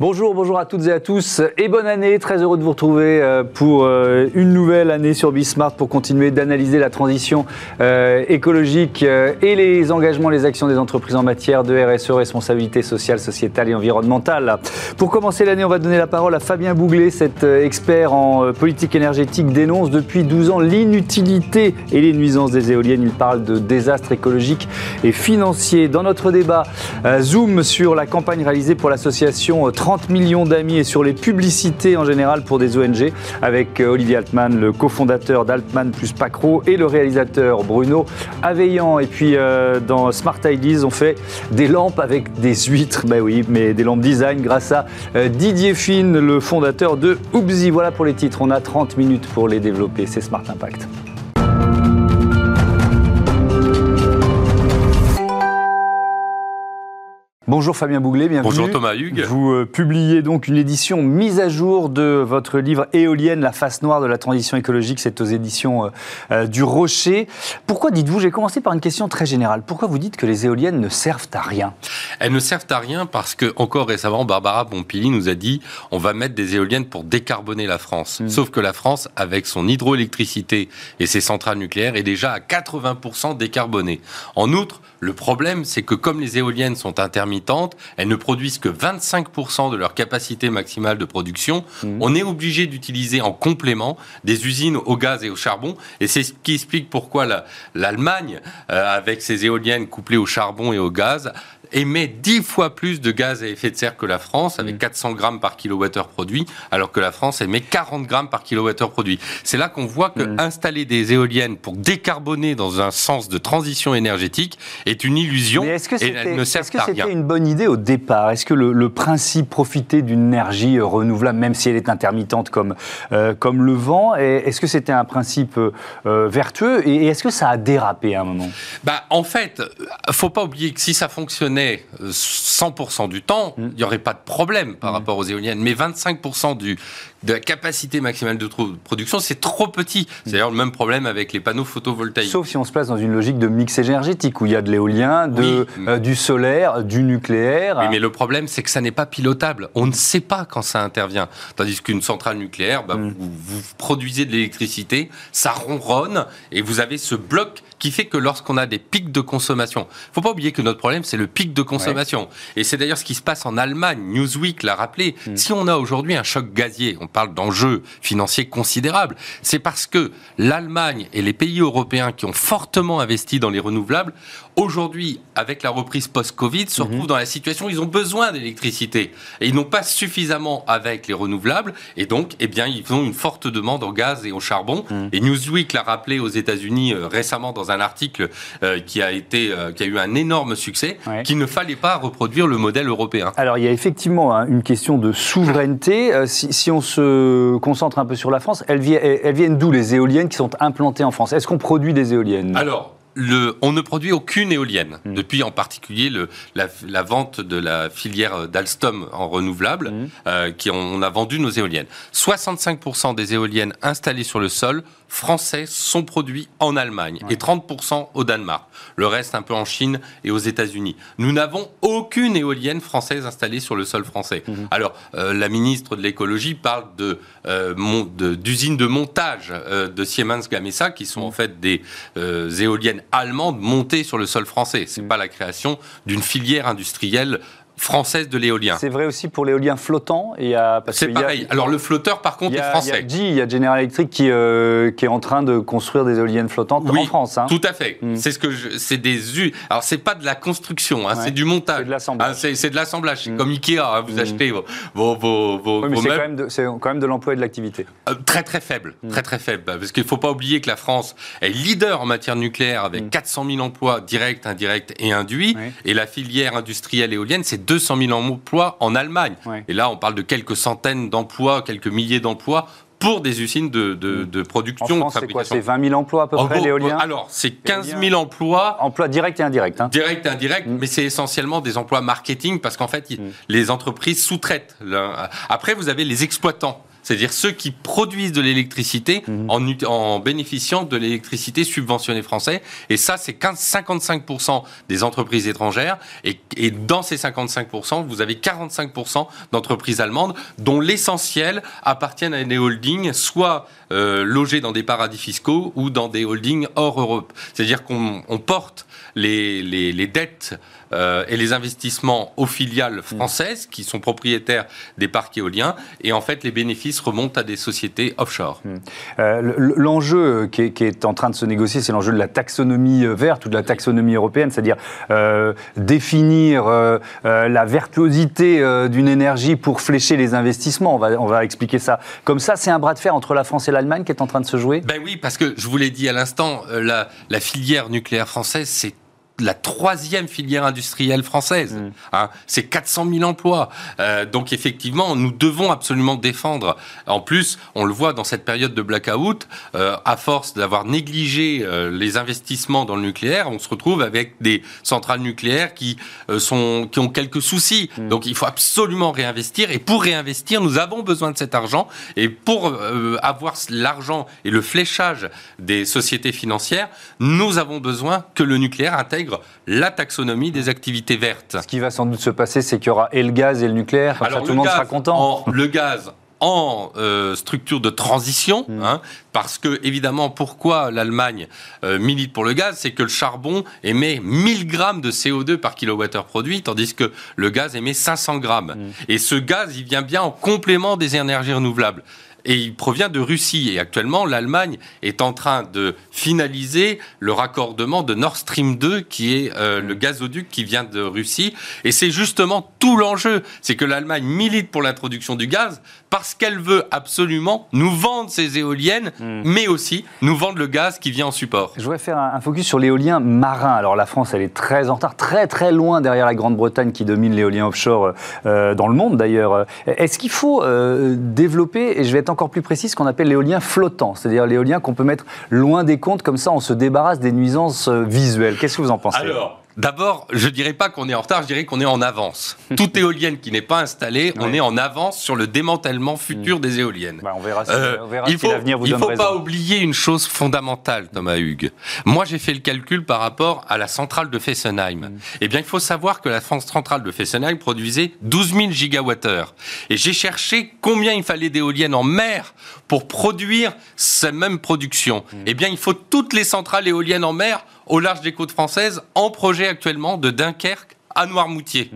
Bonjour, bonjour à toutes et à tous et bonne année. Très heureux de vous retrouver euh, pour euh, une nouvelle année sur Bismart pour continuer d'analyser la transition euh, écologique et les engagements, les actions des entreprises en matière de RSE, responsabilité sociale, sociétale et environnementale. Pour commencer l'année, on va donner la parole à Fabien Bouglet, cet expert en politique énergétique dénonce depuis 12 ans l'inutilité et les nuisances des éoliennes. Il parle de désastres écologiques et financiers. Dans notre débat, zoom sur la campagne réalisée pour l'association 30 millions d'amis et sur les publicités en général pour des ONG avec euh, Olivier Altman, le cofondateur d'Altman plus Pacro et le réalisateur Bruno Aveillant. Et puis euh, dans Smart Ideas, on fait des lampes avec des huîtres, ben oui, mais des lampes design grâce à euh, Didier Finn, le fondateur de Oubzi. Voilà pour les titres, on a 30 minutes pour les développer, c'est Smart Impact. Bonjour Fabien Bouglet, bienvenue. Bonjour Thomas Hugues. Vous euh, publiez donc une édition mise à jour de votre livre Éolienne, la face noire de la transition écologique. C'est aux éditions euh, euh, du Rocher. Pourquoi dites-vous, j'ai commencé par une question très générale, pourquoi vous dites que les éoliennes ne servent à rien? Elles ne servent à rien parce que, encore récemment, Barbara Pompili nous a dit on va mettre des éoliennes pour décarboner la France. Hmm. Sauf que la France, avec son hydroélectricité et ses centrales nucléaires, est déjà à 80% décarbonée. En outre, le problème, c'est que comme les éoliennes sont intermittentes, elles ne produisent que 25% de leur capacité maximale de production. Mmh. On est obligé d'utiliser en complément des usines au gaz et au charbon. Et c'est ce qui explique pourquoi l'Allemagne, euh, avec ses éoliennes couplées au charbon et au gaz, émet 10 fois plus de gaz à effet de serre que la France, avec 400 mm. grammes par kilowattheure produit, alors que la France émet 40 grammes par kilowattheure produit. C'est là qu'on voit que mm. installer des éoliennes pour décarboner dans un sens de transition énergétique est une illusion est-ce que et ne sert Est-ce que c'était une bonne idée au départ? Est-ce que le, principe profiter d'une énergie euh, renouvelable, même si elle est intermittente comme, euh, comme le vent, est-ce que c'était un principe euh, vertueux? Et, est-ce que ça a dérapé à un moment? Bah, En fait, faut pas oublier que si ça fonctionnait 100% euh, du temps, mm. il n'y aurait pas de problème par mm. rapport aux éoliennes. Mais 25% du, de la capacité maximale de production, c'est trop petit. C'est d'ailleurs le même problème avec les panneaux photovoltaïques. Sauf si on se place dans une logique de mix énergétique, où il y a de l'éolien, euh, du solaire, du nucléaire. Oui, mais le problème, c'est que ça n'est pas pilotable. On ne sait pas quand ça intervient. Tandis qu'une centrale nucléaire, bah, mm. vous, vous produisez de l'électricité, ça ronronne, et vous avez ce bloc qui fait que lorsqu'on a des pics de consommation, il faut pas oublier que notre problème, c'est le pic de consommation. Et c'est d'ailleurs ce qui se passe en Allemagne. Newsweek l'a rappelé. Mm. Si on a aujourd'hui un choc gazier, on parle d'enjeux financiers considérables, c'est parce que l'Allemagne et les pays européens qui ont fortement investi dans les renouvelables aujourd'hui, avec la reprise post-Covid, se mhm. retrouvent dans la situation où ils ont besoin d'électricité. Et ils n'ont pas suffisamment avec les renouvelables. Et donc, eh bien, ils ont une forte demande au gaz et au charbon. Mhm. Et Newsweek l'a rappelé aux États-Unis euh, récemment dans un article euh, qui, a été, euh, qui a eu un énorme succès, qu'il ne fallait pas reproduire le modèle européen. Alors, il y a effectivement hein, une question de souveraineté. Si, on se concentre un peu sur la France, elles, viennent d'où les éoliennes qui sont implantées en France? Est-ce qu'on produit des éoliennes? On ne produit aucune éolienne, mm. depuis en particulier la, vente de la filière d'Alstom en renouvelable, mm. euh, qui on a vendu nos éoliennes. 65% des éoliennes installées sur le sol français sont produits en Allemagne et 30% au Danemark. Le reste un peu en Chine et aux États-Unis. Nous n'avons aucune éolienne française installée sur le sol français. Mhm. Alors, euh, la ministre de l'écologie parle de, euh, d'usines de, montage de Siemens Gamesa qui sont mhm. en fait des éoliennes allemandes montées sur le sol français. C'est mhm. pas la création d'une filière industrielle française de l'éolien. C'est vrai aussi pour l'éolien flottant. C'est pareil. Alors le flotteur, par contre, est français. Il y a General Electric qui, euh, qui est en train de construire des éoliennes flottantes en France. Hein. Tout à fait. Mm. C'est ce que c'est des alors c'est pas de la construction, hein, c'est du montage. C'est de l'assemblage. Ah, c'est de l'assemblage. Mm. Comme Ikea, hein, vous mm. achetez vos vos, vos, C'est quand, même de l'emploi et de l'activité. Euh, très très faible, très très faible, parce qu'il faut pas oublier que la France est leader en matière nucléaire avec 400 000 emplois directs, indirects et induits, et la filière industrielle éolienne, c'est 200 000 emplois en Allemagne. Et là, on parle de quelques centaines d'emplois, quelques milliers d'emplois pour des usines de, de, production. En France, c'est quoi C'est 20 000 emplois à peu près, l'éolien Alors, c'est 15 000 emplois. Emplois directs et indirects. Hein. Directs et indirects, mm. mais c'est essentiellement des emplois marketing parce qu'en fait, mm. les entreprises sous-traitent. Après, vous avez les exploitants c'est-à-dire ceux qui produisent de l'électricité Mhm. en, bénéficiant de l'électricité subventionnée française. Et ça, c'est 15 55% des entreprises étrangères. Et, et dans ces 55%, vous avez 45% d'entreprises allemandes, dont l'essentiel appartiennent à des holdings, soit euh, logés dans des paradis fiscaux ou dans des holdings hors Europe. C'est-à-dire qu'on on porte les, les, les dettes euh, et les investissements aux filiales françaises qui sont propriétaires des parcs éoliens et en fait les bénéfices remontent à des sociétés offshore. Euh, le- L'enjeu qui est, qui est en train de se négocier, c'est l'enjeu de la taxonomie euh, verte ou de la taxonomie européenne, c'est-à-dire euh, définir euh, euh, la vertuosité euh, d'une énergie pour flécher les investissements. On va, on va expliquer ça comme ça. C'est un bras de fer entre la France et l'Allemagne qui est en train de se jouer? Ben oui, parce que je vous l'ai dit à l'instant, euh, la, la filière nucléaire française, c'est la troisième filière industrielle française. Mm. Hein, c'est 400 000 emplois. Euh, donc effectivement, nous devons absolument défendre. En plus, on le voit dans cette période de blackout, euh, à force d'avoir négligé euh, les investissements dans le nucléaire, on se retrouve avec des centrales nucléaires qui euh, sont qui ont quelques soucis. Mm. Donc il faut absolument réinvestir. Et pour réinvestir, nous avons besoin de cet argent. Et pour avoir l'argent et le fléchage des sociétés financières, nous avons besoin que le nucléaire intègre la taxonomie des activités vertes. Ce qui va sans doute se passer, c'est qu'il y aura et le gaz et le nucléaire. Comme ça, tout le monde gaz sera content. en- le gaz en euh, structure de transition, Mm. hein, parce que évidemment, pourquoi l'Allemagne euh, milite pour le gaz, c'est que le charbon émet 1000 grammes de CO2 par kilowattheure produit, tandis que le gaz émet 500 grammes. Mm. Et ce gaz, il vient bien en complément des énergies renouvelables. Et il provient de Russie. Et actuellement, l'Allemagne est en train de finaliser le raccordement de Nord Stream 2, qui est euh, le gazoduc qui vient de Russie. Et c'est justement tout l'enjeu. C'est que l'Allemagne milite pour l'introduction du gaz parce qu'elle veut absolument nous vendre ses éoliennes, mais aussi nous vendre le gaz qui vient en support. Je voudrais faire un un focus sur l'éolien marin. Alors la France, elle est très en retard, très très loin derrière la Grande-Bretagne qui domine l'éolien offshore euh, dans le monde d'ailleurs. Est-ce qu'il faut euh, développer, et je vais être encore plus précis, ce qu'on appelle l'éolien flottant, c'est-à-dire l'éolien qu'on peut mettre loin des comptes, comme ça on se débarrasse des nuisances euh, visuelles. Qu'est-ce que vous en pensez? D'abord, je dirais pas qu'on est en retard, je dirais qu'on est en avance. Toute éolienne qui n'est pas installée, on est en avance sur le démantèlement futur des éoliennes. Bah, On verra si, Euh, on verra il si faut, l'avenir vous il donne faut raison. pas oublier une chose fondamentale, Thomas Hugues. Moi, j'ai fait le calcul par rapport à la centrale de Fessenheim. Mm. Eh bien, il faut savoir que la centrale de Fessenheim produisait 12 000 gigawattheures. Et j'ai cherché combien il fallait d'éoliennes en mer pour produire cette même production. Mm. Eh bien, il faut toutes les centrales éoliennes en mer au large des côtes françaises en projet actuellement de Dunkerque à Noirmoutier.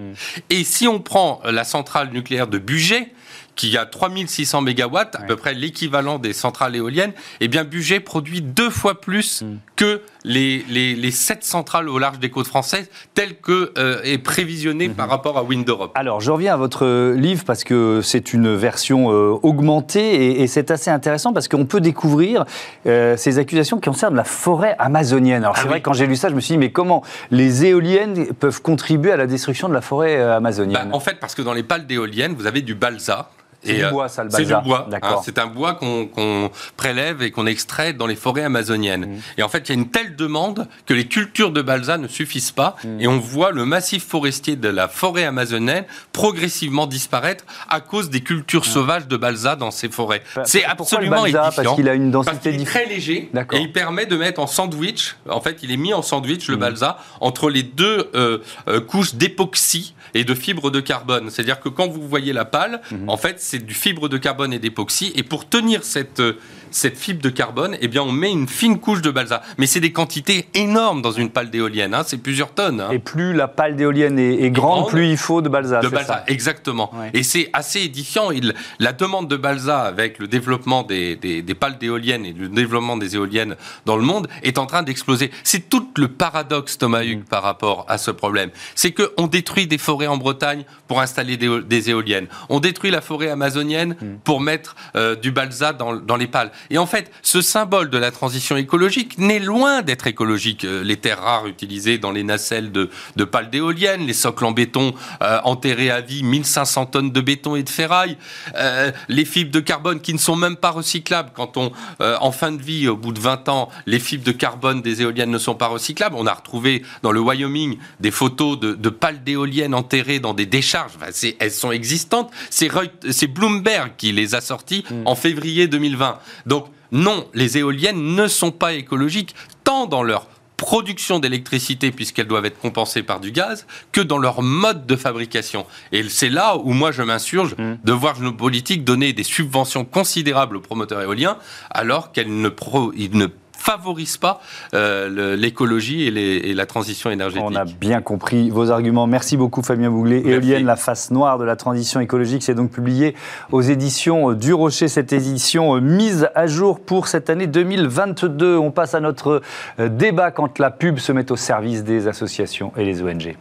Et si on prend la centrale nucléaire de Bugey, qui a 3600 mégawatts, à peu près l'équivalent des centrales éoliennes, eh bien Bugey produit deux fois plus que les, les, les sept centrales au large des côtes françaises, telles que euh, est prévisionné par rapport à Wind Europe. Alors, je reviens à votre livre parce que c'est une version euh, augmentée et, et c'est assez intéressant parce qu'on peut découvrir euh, ces accusations qui concernent la forêt amazonienne. Alors, c'est Ah vrai, oui. quand j'ai lu ça, je me suis dit, mais comment les éoliennes peuvent contribuer à la destruction de la forêt euh, Bah, amazonienne en fait, parce que dans les pales d'éoliennes, vous avez du balsa. C'est du euh, bois, ça, le C'est du bois. D'accord. hein, c'est un bois qu'on prélève et qu'on extrait dans les forêts amazoniennes. Mmh. Et en fait, il y a une telle demande que les cultures de balsa ne suffisent pas. Mmh. Et on voit le massif forestier de la forêt amazonienne progressivement disparaître à cause des cultures sauvages de balsa dans ces forêts. C'est pourquoi le absolument balsa? Parce qu'il a une Parce densité qu'il est très léger et il permet de mettre en sandwich. En fait, il est mis en sandwich le balsa entre les deux euh, euh, couches d'époxy et de fibres de carbone. C'est-à-dire que quand vous voyez la pale, Mmh. en fait, c'est du fibre de carbone et d'époxy. Et pour tenir cette euh, cette fibre de carbone, eh bien, on met une fine couche de balsa. Mais c'est des quantités énormes dans une pale d'éolienne. Hein. C'est plusieurs tonnes. hein. Et plus la pale d'éolienne est, est grande, grande, plus il faut de balsa. De balsa, ça exactement. Ouais. Et c'est assez édifiant. Il- la demande de balsa avec le développement des, des, des pales d'éoliennes et le développement des éoliennes dans le monde est en train d'exploser. C'est tout le paradoxe, Thomas Hugues, par rapport à ce problème. C'est qu'on détruit des forêts en Bretagne pour installer des, des éoliennes. On détruit la forêt amazonienne pour mettre euh, du balsa dans, dans les pales. Et en fait, ce symbole de la transition écologique n'est loin d'être écologique. Euh, les terres rares utilisées dans les nacelles de, de pales d'éoliennes, les socles en béton euh, enterrés à vie, 1500 tonnes de béton et de ferraille, euh, les fibres de carbone qui ne sont même pas recyclables. Quand on, en fin de vie, au bout de 20 ans, les fibres de carbone des éoliennes ne sont pas recyclables. On a retrouvé dans le Wyoming des photos de, de pales d'éoliennes enterrées dans des décharges. Enfin, elles sont existantes. C'est Reut- c'est Bloomberg qui les a sortis mm. en février 2020. Donc non, les éoliennes ne sont pas écologiques tant dans leur production d'électricité, puisqu'elles doivent être compensées par du gaz, que dans leur mode de fabrication. Et c'est là où moi je m'insurge mm. de voir nos politiques donner des subventions considérables aux promoteurs éoliens, alors qu'elles ne, pro, ne favorise pas euh, l'écologie et, la transition énergétique. On a bien compris vos arguments. Merci beaucoup Fabien Bouglet. Éolienne, la face noire de la transition écologique, c'est donc publié aux éditions du Rocher, cette édition euh, mise à jour pour cette année 2022. On passe à notre euh, débat quand la pub se met au service des associations et les ONG.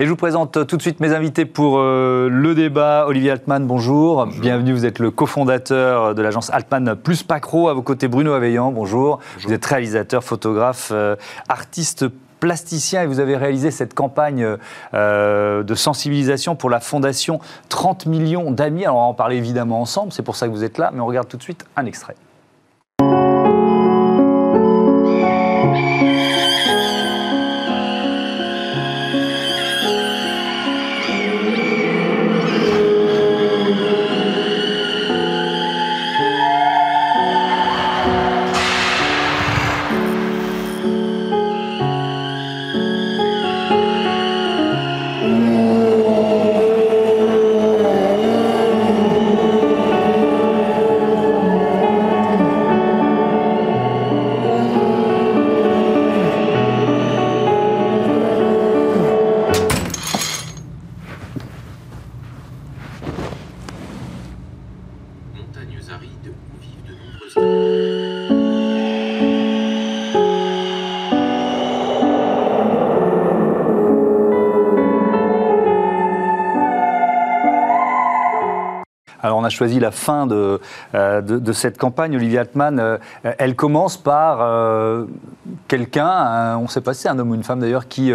Et je vous présente tout de suite mes invités pour euh, le débat. Olivier Altman, bonjour. Bienvenue, vous êtes le cofondateur de l'agence Altman Plus Pacro. À vos côtés, Bruno Aveillant, bonjour. Vous êtes réalisateur, photographe, euh, artiste plasticien et vous avez réalisé cette campagne euh, de sensibilisation pour la fondation 30 millions d'amis. Alors on va en parler évidemment ensemble, c'est pour ça que vous êtes là, mais on regarde tout de suite un extrait. Choisi la fin de, euh, de, cette campagne, Olivier Altman, euh, elle commence par euh, quelqu'un, on ne sait pas si c'est un homme ou une femme d'ailleurs, qui,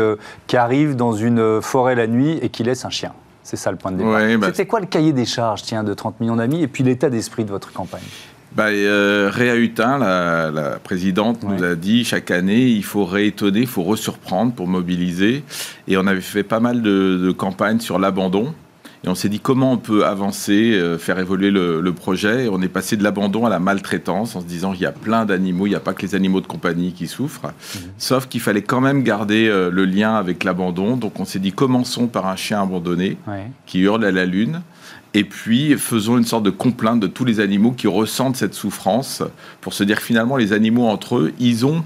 qui arrive dans une forêt la nuit et qui laisse un chien. C'est ça le point de départ. Bah, C'était quoi le cahier des charges tiens, de 30 millions d'amis et puis l'état d'esprit de votre campagne? Bah, Réa Hutin, la, présidente, nous a dit chaque année, il faut réétonner, il faut resurprendre pour mobiliser. Et on avait fait pas mal de, de campagnes sur l'abandon. Et on s'est dit comment on peut avancer, euh, faire évoluer le, projet? Et on est passé de l'abandon à la maltraitance en se disant qu'il y a plein d'animaux, il n'y a pas que les animaux de compagnie qui souffrent. Mhm. Sauf qu'il fallait quand même garder euh, le lien avec l'abandon. Donc on s'est dit commençons par un chien abandonné qui hurle à la lune. Et puis faisons une sorte de complainte de tous les animaux qui ressentent cette souffrance pour se dire finalement les animaux entre eux, ils ont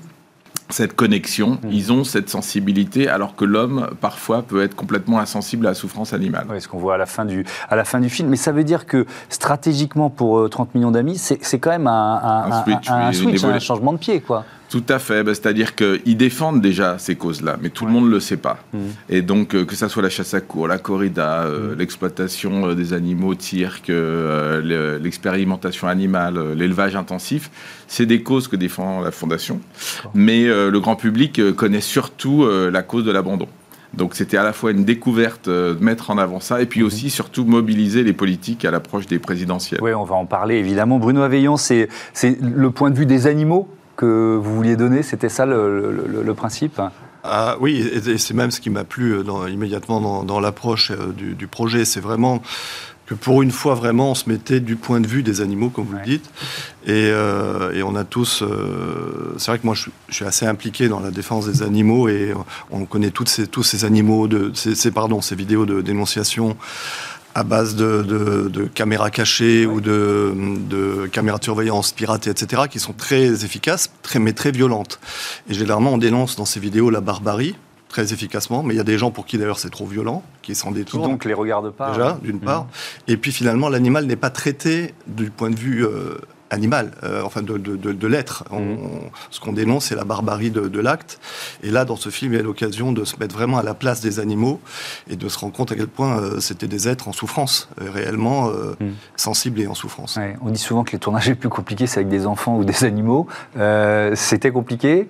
cette connexion, mmh. ils ont cette sensibilité, alors que l'homme, parfois, peut être complètement insensible à la souffrance animale. Oui, ce qu'on voit à la, fin du, à la fin du film. Mais ça veut dire que, stratégiquement, pour 30 euh, millions d'amis, c'est quand même un, un, un switch, un, changement de pied, quoi. Tout à fait. Bah, c'est-à-dire qu'ils défendent déjà ces causes-là, mais tout le monde ne le sait pas. Mmh. Et donc, euh, que ça soit la chasse à cour, la corrida, euh, mmh. l'exploitation des animaux, cirque, l'expérimentation animale, l'élevage intensif, c'est des causes que défend la Fondation, mais euh, le grand public euh, connaît surtout euh, la cause de l'abandon. Donc c'était à la fois une découverte de mettre en avant ça et puis mhm. aussi surtout mobiliser les politiques à l'approche des présidentielles. Oui, on va en parler évidemment. Bruno Aveillon, c'est le point de vue des animaux? Que vous vouliez donner, c'était ça le, principe ah, oui, et c'est même ce qui m'a plu immédiatement dans, l'approche du, du, projet. C'est vraiment que pour une fois vraiment on se mettait du point de vue des animaux, comme vous le dites. Et, euh, et, on a tous. Euh, c'est vrai que moi je, suis assez impliqué dans la défense des animaux et on connaît toutes ces, tous ces animaux, de, ces, pardon, ces vidéos de dénonciation à base de, de, caméras cachées ou de, de, caméras de surveillance piratées, etc., qui sont très efficaces, très, mais très violentes. Et généralement, on dénonce dans ces vidéos la barbarie, très efficacement, mais il y a des gens pour qui d'ailleurs c'est trop violent, qui s'en détournent. Qui donc les regardent pas. Déjà, d'une mmh. part. Et puis finalement, l'animal n'est pas traité du point de vue euh, animal, euh, enfin de, de, de, l'être. Mmh. Ce qu'on dénonce, c'est la barbarie de, l'acte. Et là, dans ce film, il y a l'occasion de se mettre vraiment à la place des animaux et de se rendre compte à quel point euh, c'était des êtres en souffrance, réellement mmh. sensibles et en souffrance. on dit souvent que les tournages les plus compliqués, c'est avec des enfants ou des animaux. c'était compliqué?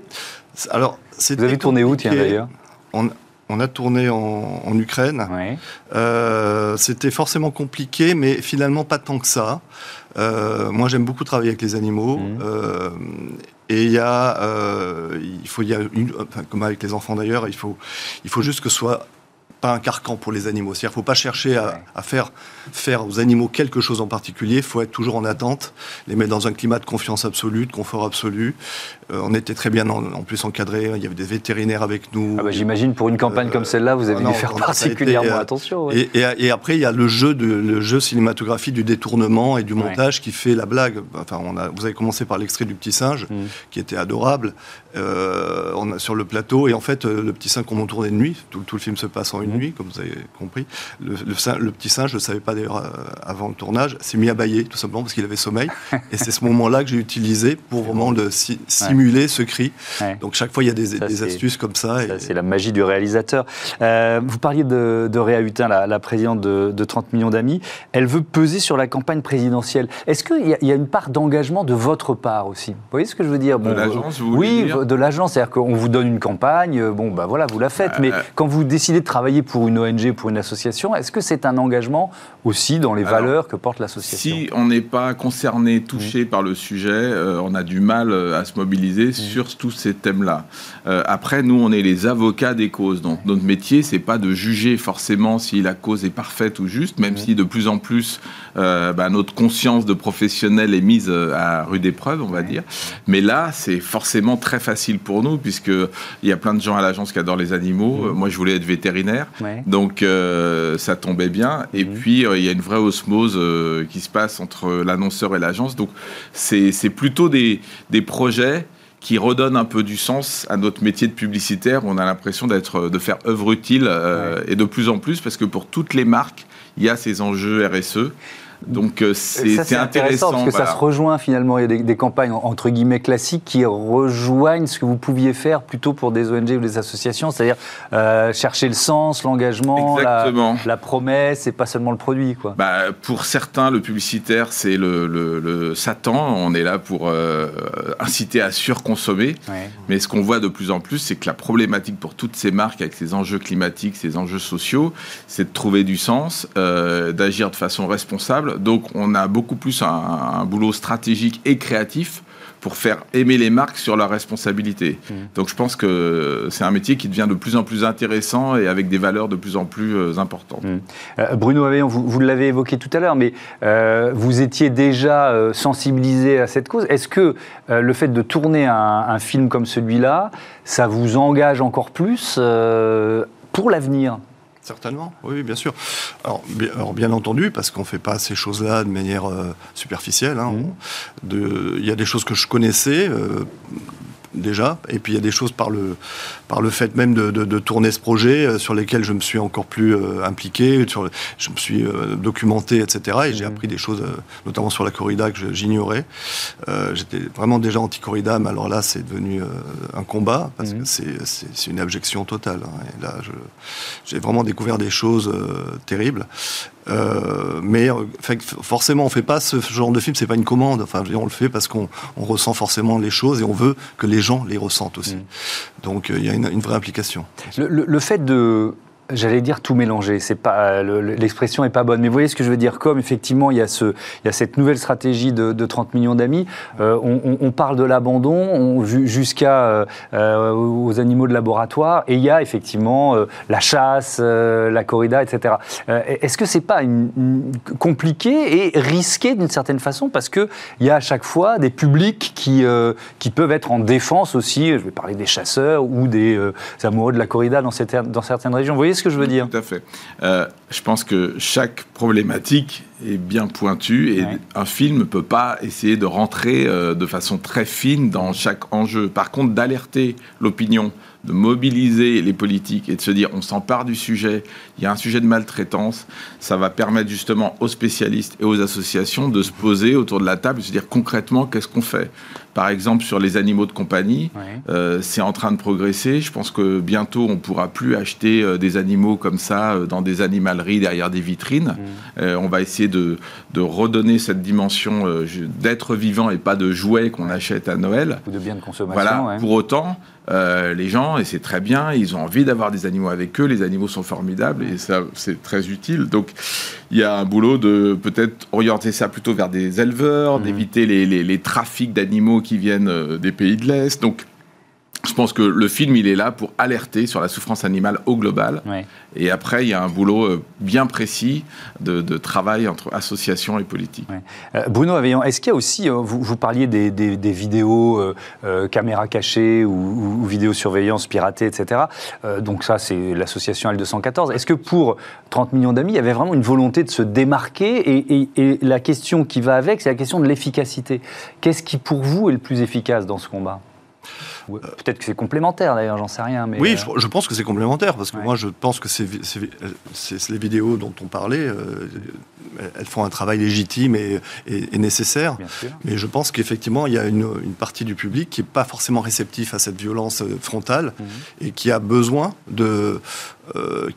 Alors, Vous avez tourné où, tiens, d'ailleurs? On a tourné en, Ukraine. Euh, c'était forcément compliqué, mais finalement pas tant que ça. Euh, moi, j'aime beaucoup travailler avec les animaux. Mmh. Euh, et il y a, il faut, il y a une, comme avec les enfants d'ailleurs, il faut, il faut juste que ce soit pas un carcan pour les animaux. C'est-à-dire qu'il ne faut pas chercher à, faire, faire aux animaux quelque chose en particulier. Il faut être toujours en attente, les mettre dans un climat de confiance absolue, de confort absolu. Euh, on était très bien en, plus encadrés. Il y avait des vétérinaires avec nous. Ah bah, j'imagine pour une campagne comme celle-là, vous avez dû faire particulièrement euh, attention. Et, après, il y a le jeu, de, le jeu cinématographique du détournement et du montage qui fait la blague. Enfin, on a, vous avez commencé par l'extrait du petit singe, mm. qui était adorable. Euh, on a, sur le plateau. Et en fait, le petit singe qu'on tourné de nuit, tout, tout, le film se passe en une mm. nuit, comme vous avez compris. Le, le, petit singe, je ne savais pas d'ailleurs avant le tournage, s'est mis à bailler, tout simplement parce qu'il avait sommeil. et c'est ce moment-là que j'ai utilisé pour vraiment le simuler ce cri. Donc chaque fois, il y a des, astuces comme ça. C'est la magie du réalisateur. Euh, vous parliez de, de Réa Hutin, la, présidente de, 30 millions d'amis. Elle veut peser sur la campagne présidentielle. Est-ce qu'il y, y, a une part d'engagement de votre part aussi? Vous voyez ce que je veux dire? De l'agence, vous Oui, dire? de l'agence. C'est-à-dire qu'on vous donne une campagne, euh, bon, ben voilà, vous la faites. mais euh, quand vous décidez de travailler pour une ONG, pour une association, est-ce que c'est un engagement aussi dans les valeurs que porte l'association? Si on n'est pas concerné, touché par le sujet, on a du mal à se mobiliser Mm. sur tous ces thèmes-là. Euh, après, nous, on est les avocats des causes. Donc, notre métier, c'est pas de juger forcément si la cause est parfaite ou juste, même mm. si de plus en plus euh, bah, notre conscience de professionnel est mise euh, à rude épreuve, on va dire. Mais là, c'est forcément très facile pour nous, puisque il y a plein de gens à l'agence qui adorent les animaux. Moi, je voulais être vétérinaire, donc ça tombait bien. Et puis, il y a une vraie osmose qui se passe entre l'annonceur et l'agence. Donc, c'est plutôt des, des projets qui redonne un peu du sens à notre métier de publicitaire. On a l'impression d'être, de faire œuvre utile euh, et de plus en plus parce que pour toutes les marques, il y a ces enjeux RSE. Donc euh, c'est intéressant, parce que ça se rejoint finalement. Il y a des, campagnes entre guillemets classiques qui rejoignent ce que vous pouviez faire plutôt pour des ONG ou des associations, c'est-à-dire euh, chercher le sens, l'engagement, la, promesse et pas seulement le produit. Quoi. Bah, pour certains, le publicitaire c'est le, Satan. On est là pour euh, inciter à surconsommer. Mais ce qu'on voit de plus en plus, c'est que la problématique pour toutes ces marques avec ces enjeux climatiques, ces enjeux sociaux, c'est de trouver du sens, d'agir de façon responsable donc on a beaucoup plus un, boulot stratégique et créatif pour faire aimer les marques sur leur responsabilité. Mmh. Donc je pense que c'est un métier qui devient de plus en plus intéressant et avec des valeurs de plus en plus euh, importantes. Mmh. Euh, Bruno Aveillon, vous, l'avez évoqué tout à l'heure, mais euh, vous étiez déjà sensibilisé à cette cause. Est-ce que le fait de tourner un film comme celui-là, ça vous engage encore plus pour l'avenir? Certainement, oui, bien sûr. Alors, bien, entendu, parce qu'on ne fait pas ces choses-là de manière euh, superficielle. Hein. Mmh. Il y a des choses que je connaissais, euh, déjà. Et puis il y a des choses par le, par le fait même de, tourner ce projet euh, sur lesquels je me suis encore plus euh, impliqué, sur, je me suis euh, documenté, etc. Et j'ai mmh. appris des choses, notamment sur la corrida que j'ignorais. J'étais vraiment déjà anti-corrida, mais alors là c'est devenu un combat parce que mmh. c'est une abjection totale. Hein. Et là j'ai vraiment découvert des choses terribles. Euh, mais euh, forcément, on fait pas ce genre de film, c'est pas une commande. Enfin, on le fait parce qu'on ressent forcément les choses et on veut que les gens les ressentent aussi. Mm. Donc, euh, il y a une, vraie implication. le fait de J'allais dire tout mélanger. C'est pas l'expression est pas bonne, mais vous voyez ce que je veux dire. Comme effectivement il y a ce, il y a cette nouvelle stratégie de, de 30 millions d'amis. Euh, on, on, parle de l'abandon jusqu'à euh, euh, aux animaux de laboratoire, et il y a effectivement euh, la chasse, la corrida, etc. Est-ce que c'est pas une, compliqué et risqué d'une certaine façon? Parce que il y a à chaque fois des publics qui qui peuvent être en défense aussi. Je vais parler des chasseurs ou des amoureux de la corrida dans certaines dans certaines régions. Vous voyez ce que je veux dire Tout à fait. Euh, je pense que chaque problématique est bien pointue et un film ne peut pas essayer de rentrer euh, de façon très fine dans chaque enjeu. Par contre, d'alerter l'opinion, de mobiliser les politiques et de se dire on s'empare du sujet, il y a un sujet de maltraitance, ça va permettre justement aux spécialistes et aux associations de se poser autour de la table et se dire concrètement qu'est-ce qu'on fait? Par exemple, sur les animaux de compagnie, euh, c'est en train de progresser. Je pense que bientôt, on ne pourra plus acheter des animaux comme ça dans des animaleries derrière des vitrines. Mmh. on va essayer de, de redonner cette dimension d'être vivant et pas de jouets qu'on achète à Noël. Ou de biens de consommation. Voilà. Pour autant, euh, les gens, et c'est très bien, ils ont envie d'avoir des animaux avec eux, les animaux sont formidables et ça, c'est très utile. Donc, il y a un boulot de peut-être orienter ça plutôt vers des éleveurs, mmh. d'éviter les, les, trafics d'animaux qui viennent euh, des pays de l'Est. Donc, je pense que le film, il est là pour alerter sur la souffrance animale au global. Et après, il y a un boulot euh, bien précis de, travail entre associations et politiques. Euh, Bruno Aveillon, est-ce qu'il y a aussi, euh, vous, vous, parliez des, vidéos caméras cachées ou, vidéosurveillance piratée, etc. donc ça, c'est l'association L214. Est-ce que pour 30 millions d'amis, il y avait vraiment une volonté de se démarquer et la question qui va avec, c'est la question de l'efficacité. Qu'est-ce qui, pour vous, est le plus efficace dans ce combat? Peut-être que c'est complémentaire d'ailleurs, j'en sais rien. Mais oui, euh, je, pense que c'est complémentaire parce que moi je pense que c'est les vidéos dont on parlait, euh, elles font un travail légitime et, nécessaire. Mais je pense qu'effectivement il y a une, partie du public qui n'est pas forcément réceptif à cette violence euh, frontale mhm. et qui a besoin de, euh,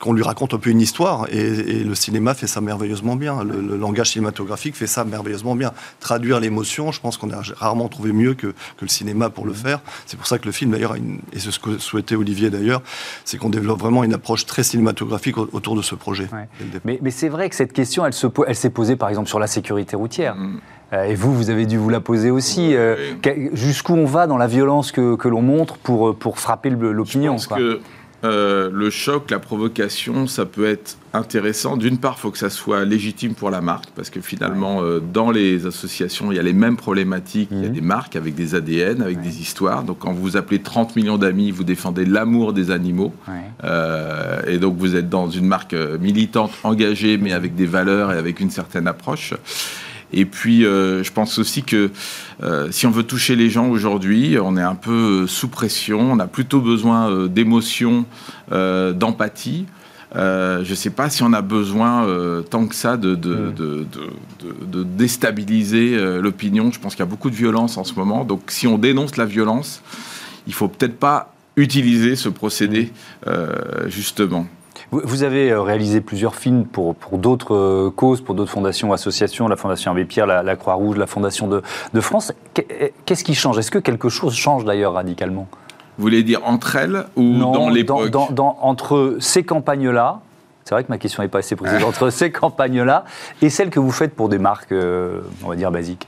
qu'on lui raconte un peu une histoire. Et, le cinéma fait ça merveilleusement bien. Le, langage cinématographique fait ça merveilleusement bien. Traduire l'émotion, je pense qu'on a rarement trouvé mieux que, le cinéma pour le faire. C'est pour ça que le film, d'ailleurs, et c'est ce que souhaitait Olivier d'ailleurs, c'est qu'on développe vraiment une approche très cinématographique autour de ce projet. Mais, c'est vrai que cette question, elle, elle s'est posée par exemple sur la sécurité routière. Mm. Euh, et vous, vous avez dû vous la poser aussi. Euh, jusqu'où on va dans la violence que, que l'on montre pour, pour frapper l'opinion euh, le choc, la provocation, ça peut être intéressant. D'une part, il faut que ça soit légitime pour la marque, parce que finalement, euh, dans les associations, il y a les mêmes problématiques. Il y a mhm. des marques avec des ADN, avec des histoires. Donc, quand vous appelez 30 millions d'amis, vous défendez l'amour des animaux. Euh, et donc, vous êtes dans une marque militante, engagée, mais avec des valeurs et avec une certaine approche. Et puis, euh, je pense aussi que euh, si on veut toucher les gens aujourd'hui, on est un peu sous pression, on a plutôt besoin euh, d'émotion, d'empathie. je ne sais pas si on a besoin tant que ça de, de, de, de déstabiliser l'opinion. Je pense qu'il y a beaucoup de violence en ce moment. Donc si on dénonce la violence, il faut peut-être pas utiliser ce procédé justement. Vous avez euh, réalisé plusieurs films pour, pour d'autres euh, causes, pour d'autres fondations, associations, la Fondation Abbé Pierre, la, Croix-Rouge, la Fondation de, de France. eh, Qu'est-ce qui change? Est-ce que quelque chose change d'ailleurs radicalement? Vous voulez dire entre elles ou dans dans, Entre ces campagnes-là, c'est vrai que ma question n'est pas assez précise, entre ces campagnes-là et celles que vous faites pour des marques, euh, on va dire, basiques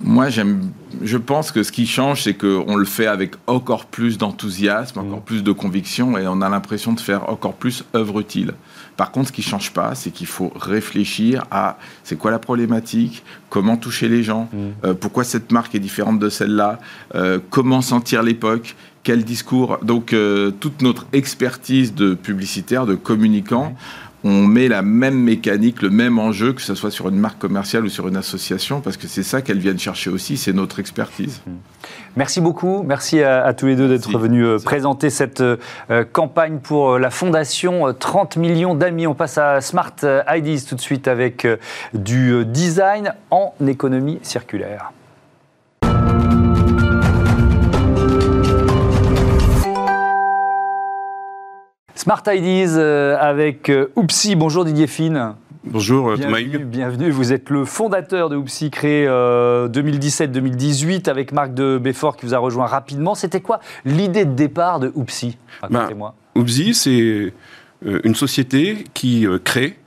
moi, j'aime, je pense que ce qui change, c'est qu'on le fait avec encore plus d'enthousiasme, encore mm. plus de conviction, et on a l'impression de faire encore plus œuvre utile. Par contre, ce qui change pas, c'est qu'il faut réfléchir à c'est quoi la problématique, comment toucher les gens, mm. euh, pourquoi cette marque est différente de celle-là, euh, comment sentir l'époque, quel discours. Donc, euh, toute notre expertise de publicitaire, de communicant, on met la même mécanique, le même enjeu, que ce soit sur une marque commerciale ou sur une association, parce que c'est ça qu'elles viennent chercher aussi, c'est notre expertise. Hmm. Merci beaucoup, merci à, tous les deux d'être venus euh, présenter cette euh, campagne pour euh, la fondation 30 millions d'amis. On passe à Smart IDs tout de suite avec du design en économie circulaire. Smart Ideas euh, avec euh, Oupsi. Bonjour Didier Fine. Bonjour euh, Thomas Hugues. Bienvenue, vous êtes le fondateur de Oupsi, créé 2017-2018 avec Marc de Beffort qui vous a rejoint rapidement. C'était quoi l'idée de départ de Oupsi Racontez-moi. Bah, Oupsi, c'est une société qui crée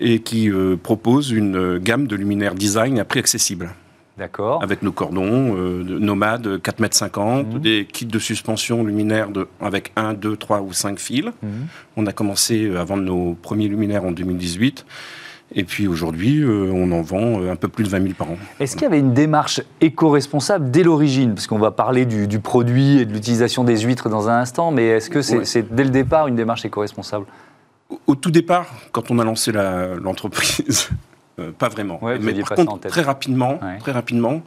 et qui propose une gamme de luminaires design à prix accessible. D'accord. Avec nos cordons, euh, nomades, 4 mètres 50, mhm. des kits de suspension luminaires de, avec 1, 2, 3 ou 5 fils. Mhm. On a commencé euh, à vendre nos premiers luminaires en 2018. Et puis aujourd'hui, euh, on en vend un peu plus de 20 000 par an. Est-ce qu'il y avait une démarche éco-responsable dès l'origine? Parce qu'on va parler du, produit et de l'utilisation des huîtres dans un instant, mais est-ce que c'est dès le départ une démarche éco-responsable? Au, tout départ, quand on a lancé l'entreprise, euh, pas vraiment. Mais par contre, très rapidement, très rapidement,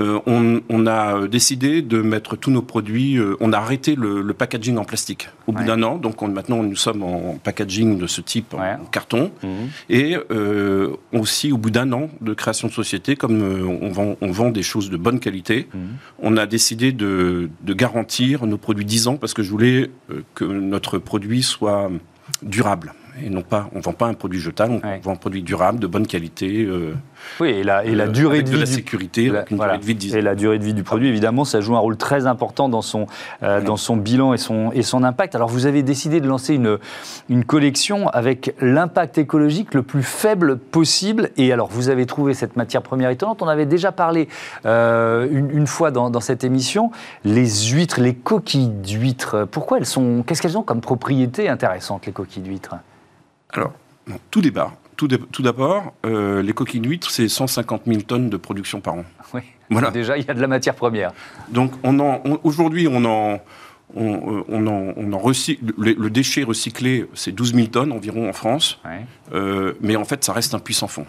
euh, on, a décidé de mettre tous nos produits. Euh, on a arrêté le, packaging en plastique au bout d'un an. Donc maintenant, nous sommes en packaging de ce type en carton. Mhm. Et aussi, au bout d'un an de création de société, comme on vend, on, vend, des choses de bonne qualité, mhm. on a décidé de, de, garantir nos produits 10 ans parce que je voulais que notre produit soit durable et non pas, on vend pas un produit jetable, on vend un produit durable, de bonne qualité. Euh, oui, et la, et la durée de vie. De la sécurité, la, durée de vie Et la durée de vie du produit, évidemment, ça joue un rôle très important dans son, dans son bilan et son, et son impact. Alors, vous avez décidé de lancer une, une collection avec l'impact écologique le plus faible possible. Et alors, vous avez trouvé cette matière première étonnante. On avait déjà parlé une, une, fois dans, dans cette émission. Les huîtres, les coquilles d'huîtres, pourquoi elles sont. Qu'est-ce qu'elles ont comme propriété intéressante, les coquilles d'huîtres? Alors, tout débat. Tout d'abord, euh, les coquilles d'huîtres, c'est 150 000 tonnes de production par an. Oui. Voilà. Déjà, il y a de la matière première. Donc, on aujourd'hui, on en, on, on, en, on en recycle, le, déchet recyclé, c'est 12 000 tonnes environ en France. Euh, mais en fait, ça reste un puissant fond.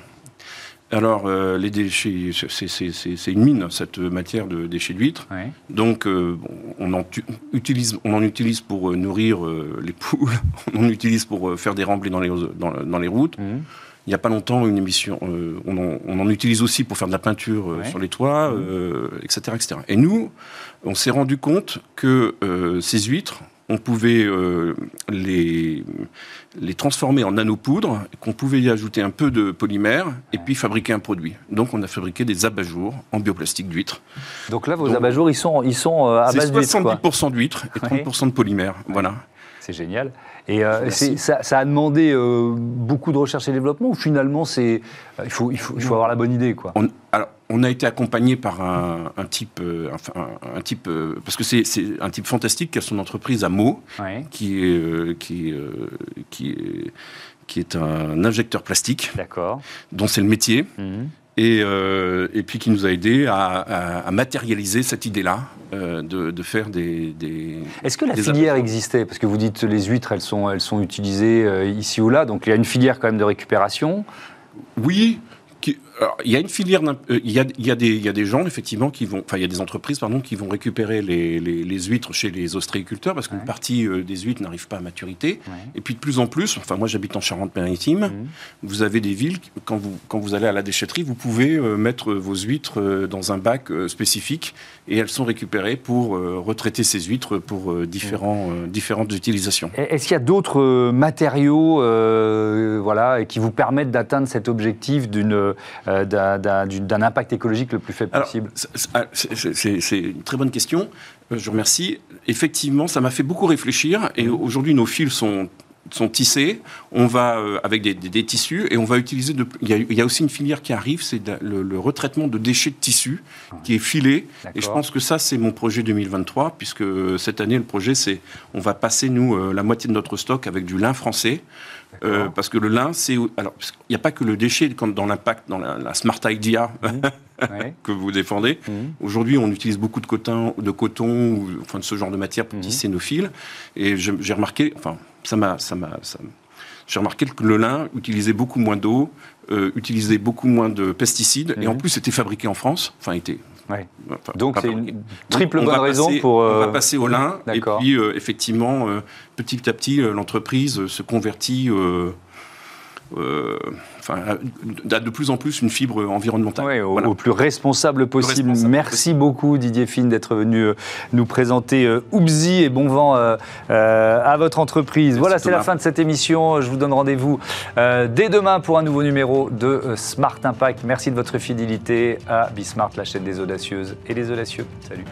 Alors, euh, les déchets, c'est une mine, cette matière de déchets d'huîtres. Donc, euh, on, en utilise, on en utilise pour euh, nourrir les poules, on en utilise pour faire des remblais dans les, dans, les routes. Mmh. Il n'y a pas longtemps, une émission, on en, on, en, utilise aussi pour faire de la peinture sur les toits, etc., mmh. etc. Et nous, on s'est rendu compte que ces huîtres, on pouvait les, les transformer en nanopoudre, qu'on pouvait y ajouter un peu de polymère et puis fabriquer un produit. Donc on a fabriqué des abat-jours en bioplastique d'huître. Donc là, vos abat-jours, ils sont, ils sont euh, à base d'huître 70% d'huître et 30% de polymère. Voilà. C'est génial. Et euh, ça, ça, a demandé beaucoup de recherche et développement ou finalement, c'est, il, faut, il, faut, il faut avoir la bonne idée quoi. alors, on a été accompagné par un, type, euh, un, type euh, parce que c'est un type fantastique qui a son entreprise à Meaux, qui est euh, qui qui est qui est un injecteur plastique, dont c'est le métier. Mhm. Et, et, puis qui nous a aidé à, matérialiser cette idée-là de, faire des. Est-ce que la filière existait? Parce que vous dites les huîtres, elles sont, elles sont utilisées ici ou là, donc il y a une filière quand même de récupération. Oui, il y a une filière, euh, il, y a, il, y a des, il y a des gens effectivement qui vont, enfin il y a des entreprises pardon qui vont récupérer les, les, huîtres chez les ostréiculteurs parce qu'une partie euh, des huîtres n'arrive pas à maturité. Et puis de plus en plus, enfin moi j'habite en Charente-Maritime, mhm. vous avez des villes quand vous quand vous allez à la déchetterie, vous pouvez euh, mettre vos huîtres dans un bac spécifique et elles sont récupérées pour retraiter ces huîtres pour différents différentes utilisations. Est-ce qu'il y a d'autres matériaux, voilà, qui vous permettent d'atteindre cet objectif d'une euh, d'un impact écologique le plus faible possible ah, C'est une très bonne question. Euh, je vous remercie. Effectivement, ça m'a fait beaucoup réfléchir. Et aujourd'hui, nos fils sont sont tissés, on va euh, avec des, tissus et on va utiliser. De, il, y a, aussi une filière qui arrive, c'est le, retraitement de déchets de tissus qui est filé. Et je pense que ça, c'est mon projet 2023, puisque cette année, le projet, c'est on va passer nous la moitié de notre stock avec du lin français. Euh, parce que le lin, c'est. Alors, il n'y a pas que le déchet dans l'impact, dans la, Smart Idea mmh. que vous défendez. Mmh. Aujourd'hui, on utilise beaucoup de coton, de coton ou enfin, de ce genre de matière pour mmh. tisser nos fils. Et j'ai remarqué, enfin, ça m'a. Ça j'ai remarqué que le lin utilisait beaucoup moins d'eau, euh, utilisait beaucoup moins de pesticides, et en plus était fabriqué en France, enfin était donc c'est une triple bonne raison pour. On va euh, passer au lin et puis euh, effectivement euh, petit à petit l'entreprise se convertit enfin, de plus en plus une fibre environnementale. au, plus responsable possible. Merci beaucoup Didier Fine d'être venu euh, nous présenter euh, Oubzi et bon vent euh, à votre entreprise. voilà, c'est la fin de cette émission. Je vous donne rendez-vous dès demain pour un nouveau numéro de Smart Impact. Merci de votre fidélité à Bismart, la chaîne des audacieuses et des audacieux. Salut.